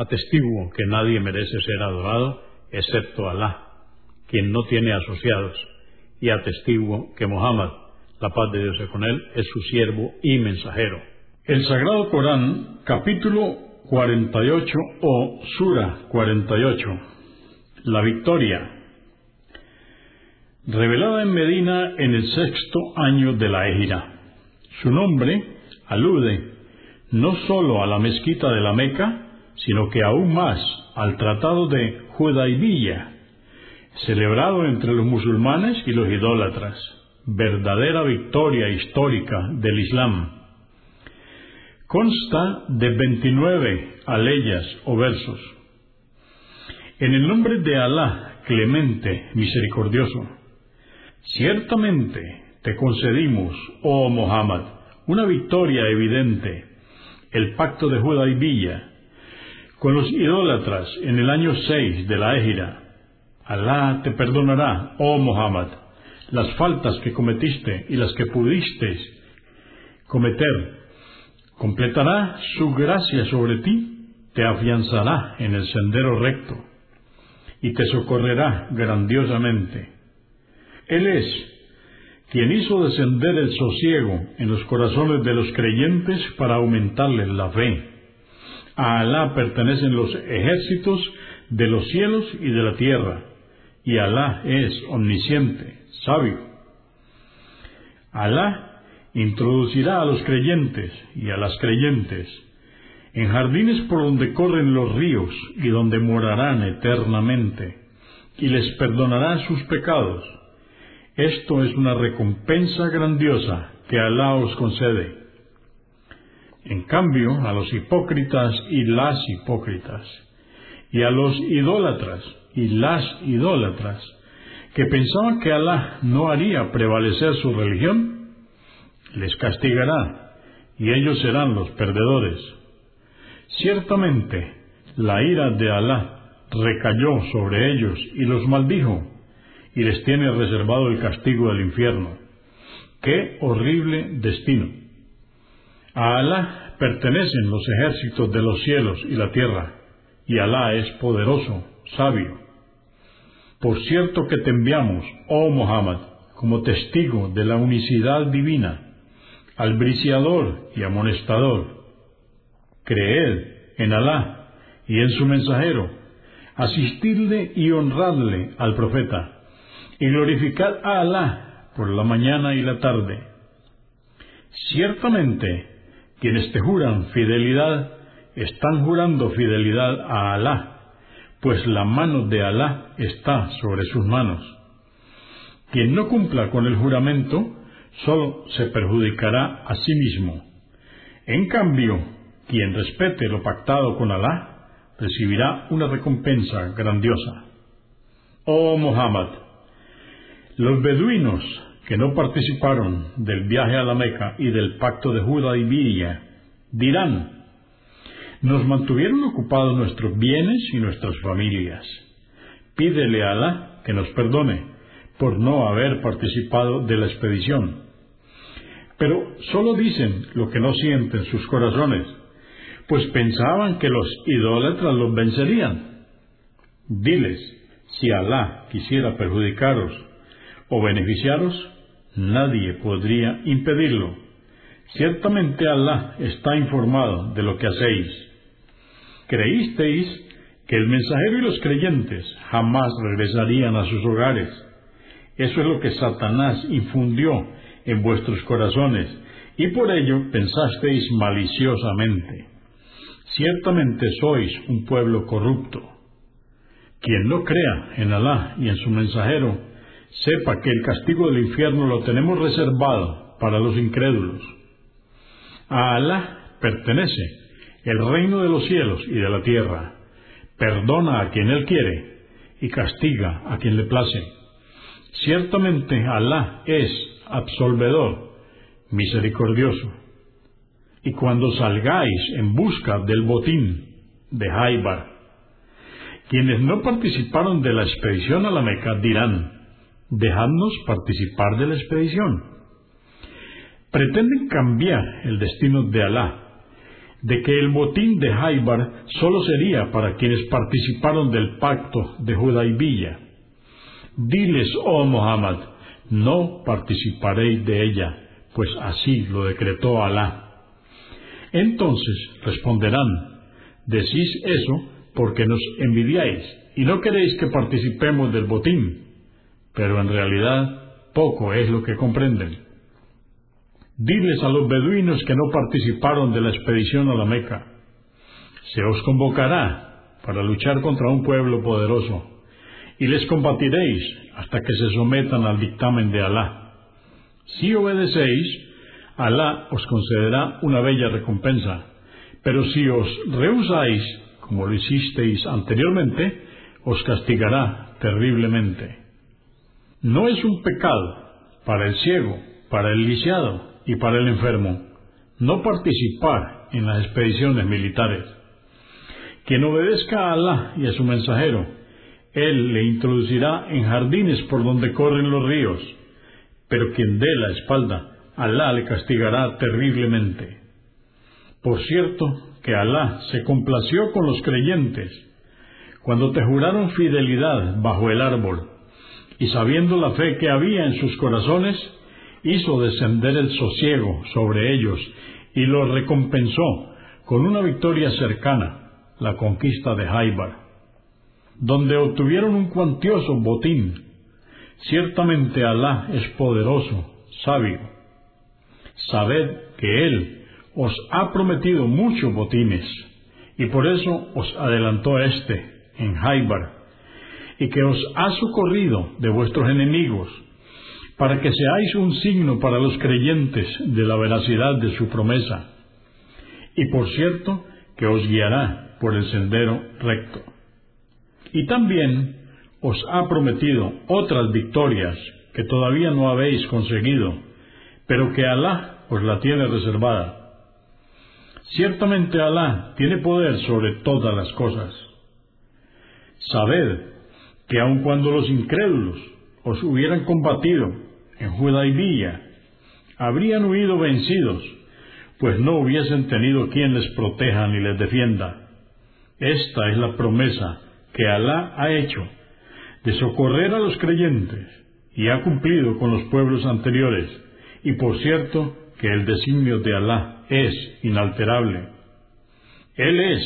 Atestiguo que nadie merece ser adorado excepto Alá, quien no tiene asociados, y atestiguo que Muhammad, la paz de Dios es con él, es su siervo y mensajero. El Sagrado Corán, capítulo 48 o Sura 48, la victoria, revelada en Medina en el sexto año de la Égira. Su nombre alude no sólo a la mezquita de la Meca, sino que aún más al Tratado de Judaibilla, celebrado entre los musulmanes y los idólatras, verdadera victoria histórica del Islam. Consta de 29 aleyas o versos. En el nombre de Alá, clemente, misericordioso, ciertamente te concedimos, oh Muhammad, una victoria evidente, el pacto de Judaibilla, con los idólatras en el año 6 de la Égira. Alá te perdonará, oh Muhammad, las faltas que cometiste y las que pudiste cometer. Completará su gracia sobre ti, te afianzará en el sendero recto y te socorrerá grandiosamente. Él es quien hizo descender el sosiego en los corazones de los creyentes para aumentarles la fe a Alá pertenecen los ejércitos de los cielos y de la tierra, y Alá es omnisciente, sabio. Alá introducirá a los creyentes y a las creyentes en jardines por donde corren los ríos y donde morarán eternamente, y les perdonará sus pecados. Esto es una recompensa grandiosa que Alá os concede. En cambio, a los hipócritas y las hipócritas, y a los idólatras y las idólatras, que pensaban que Alá no haría prevalecer su religión, les castigará, y ellos serán los perdedores. Ciertamente, la ira de Alá recayó sobre ellos y los maldijo, y les tiene reservado el castigo del infierno. ¡Qué horrible destino! A Alá pertenecen los ejércitos de los cielos y la tierra, y Alá es poderoso, sabio. Por cierto que te enviamos, oh Muhammad, como testigo de la unicidad divina, al briciador y amonestador. Creed en Alá y en su mensajero, asistidle y honradle al profeta, y glorificad a Alá por la mañana y la tarde. Ciertamente, quienes te juran fidelidad están jurando fidelidad a Alá, pues la mano de Alá está sobre sus manos. Quien no cumpla con el juramento solo se perjudicará a sí mismo. En cambio, quien respete lo pactado con Alá recibirá una recompensa grandiosa. Oh Muhammad, los beduinos que no participaron del viaje a la Meca y del pacto de Viria, dirán, nos mantuvieron ocupados nuestros bienes y nuestras familias. Pídele a Alá que nos perdone por no haber participado de la expedición. Pero solo dicen lo que no sienten sus corazones, pues pensaban que los idólatras los vencerían. Diles, si Alá quisiera perjudicaros o beneficiaros, nadie podría impedirlo. Ciertamente Alá está informado de lo que hacéis. Creísteis que el mensajero y los creyentes jamás regresarían a sus hogares. Eso es lo que Satanás infundió en vuestros corazones, y por ello pensasteis maliciosamente. Ciertamente sois un pueblo corrupto. Quien no crea en Alá y en su mensajero, sepa que el castigo del infierno lo tenemos reservado para los incrédulos. A Alá pertenece el reino de los cielos y de la tierra. Perdona a quien Él quiere y castiga a quien le place. Ciertamente Alá es absolvedor, misericordioso. Y cuando salgáis en busca del botín de Haibar, quienes no participaron de la expedición a la Meca dirán, dejadnos participar de la expedición. Pretenden cambiar el destino de Alá, de que el botín de Haibar solo sería para quienes participaron del pacto de Judaibilla. Diles, oh Muhammad, no participaréis de ella, pues así lo decretó Alá. Entonces responderán, decís eso porque nos envidiáis y no queréis que participemos del botín, pero en realidad poco es lo que comprenden. Diles a los beduinos que no participaron de la expedición a la Meca, se os convocará para luchar contra un pueblo poderoso, y les combatiréis hasta que se sometan al dictamen de Alá. Si obedecéis, Alá os concederá una bella recompensa, pero si os rehusáis, como lo hicisteis anteriormente, os castigará terriblemente. No es un pecado para el ciego, para el lisiado y para el enfermo no participar en las expediciones militares. Quien obedezca a Alá y a su mensajero, Él le introducirá en jardines por donde corren los ríos, pero quien dé la espalda, Alá le castigará terriblemente. Por cierto, que Alá se complació con los creyentes cuando te juraron fidelidad bajo el árbol, y sabiendo la fe que había en sus corazones, hizo descender el sosiego sobre ellos y los recompensó con una victoria cercana, la conquista de Haibar, donde obtuvieron un cuantioso botín. Ciertamente Alá es poderoso, sabio. Sabed que Él os ha prometido muchos botines, y por eso os adelantó este en Haibar, y que os ha socorrido de vuestros enemigos, para que seáis un signo para los creyentes de la veracidad de su promesa, y por cierto que os guiará por el sendero recto. Y también os ha prometido otras victorias que todavía no habéis conseguido, pero que Alá os la tiene reservada. Ciertamente Alá tiene poder sobre todas las cosas. Sabed que aun cuando los incrédulos os hubieran combatido en Judaibía, habrían huido vencidos, pues no hubiesen tenido quien les proteja ni les defienda. Esta es la promesa que Alá ha hecho de socorrer a los creyentes y ha cumplido con los pueblos anteriores, y por cierto que el designio de Alá es inalterable. Él es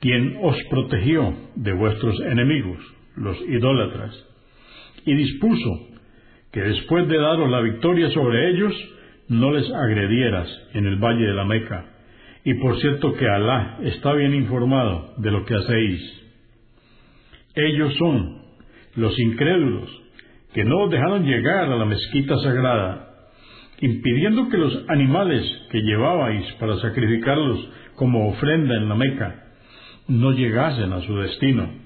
quien os protegió de vuestros enemigos, los idólatras, y dispuso que después de daros la victoria sobre ellos, no les agredieras en el valle de la Meca. Y por cierto que Alá está bien informado de lo que hacéis. Ellos son los incrédulos que no os dejaron llegar a la mezquita sagrada, impidiendo que los animales que llevabais para sacrificarlos como ofrenda en la Meca no llegasen a su destino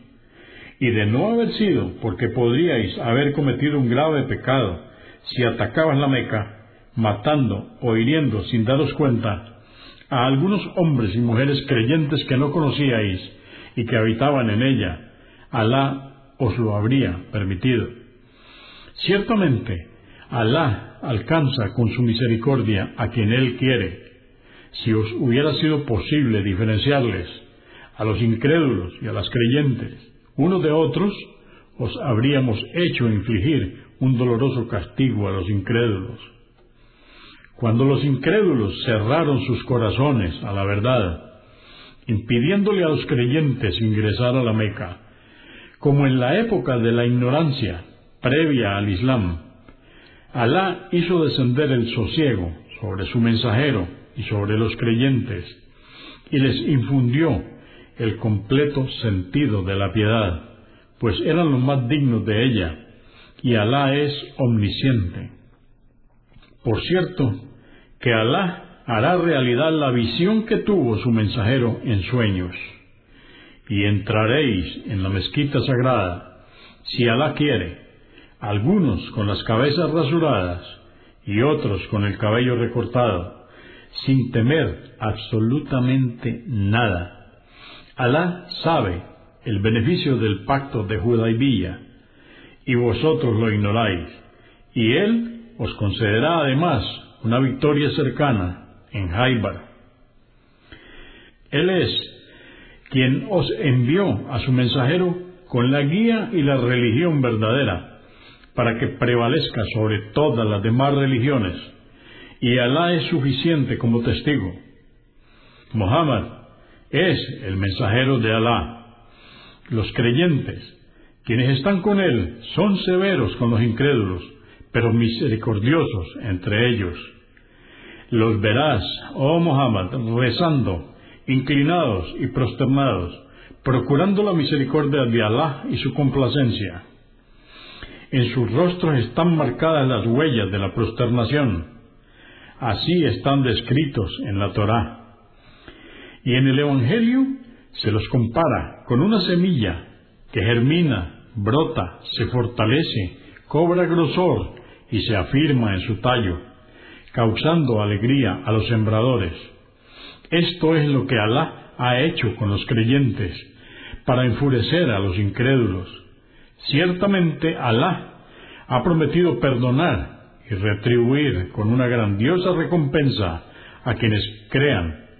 y de no haber sido porque podríais haber cometido un grave pecado si atacabas la Meca, matando o hiriendo sin daros cuenta a algunos hombres y mujeres creyentes que no conocíais y que habitaban en ella, Alá os lo habría permitido. Ciertamente, Alá alcanza con su misericordia a quien Él quiere. Si os hubiera sido posible diferenciarles a los incrédulos y a las creyentes, uno de otros, os habríamos hecho infligir un doloroso castigo a los incrédulos. Cuando los incrédulos cerraron sus corazones a la verdad impidiéndole a los creyentes ingresar a la Meca, como en la época de la ignorancia previa al Islam. Alá hizo descender el sosiego sobre su mensajero y sobre los creyentes, y les infundió el completo sentido de la piedad, pues eran los más dignos de ella, y Alá es omnisciente. Por cierto, que Alá hará realidad la visión que tuvo su mensajero en sueños, y entraréis en la mezquita sagrada, si Alá quiere, algunos con las cabezas rasuradas y otros con el cabello recortado, sin temer absolutamente nada. Alá sabe el beneficio del pacto de Judaibía, y vosotros lo ignoráis, y Él os concederá además una victoria cercana en Jaibar. Él es quien os envió a su mensajero con la guía y la religión verdadera, para que prevalezca sobre todas las demás religiones, y Alá es suficiente como testigo. Muhammad es el mensajero de Alá. Los creyentes, quienes están con él, son severos con los incrédulos, pero misericordiosos entre ellos. Los verás, oh Muhammad, rezando, inclinados y prosternados, procurando la misericordia de Alá y su complacencia. En sus rostros están marcadas las huellas de la prosternación. Así están descritos en la Torá. Y en el Evangelio se los compara con una semilla que germina, brota, se fortalece, cobra grosor y se afirma en su tallo, causando alegría a los sembradores. Esto es lo que Alá ha hecho con los creyentes, para enfurecer a los incrédulos. Ciertamente Alá ha prometido perdonar y retribuir con una grandiosa recompensa a quienes crean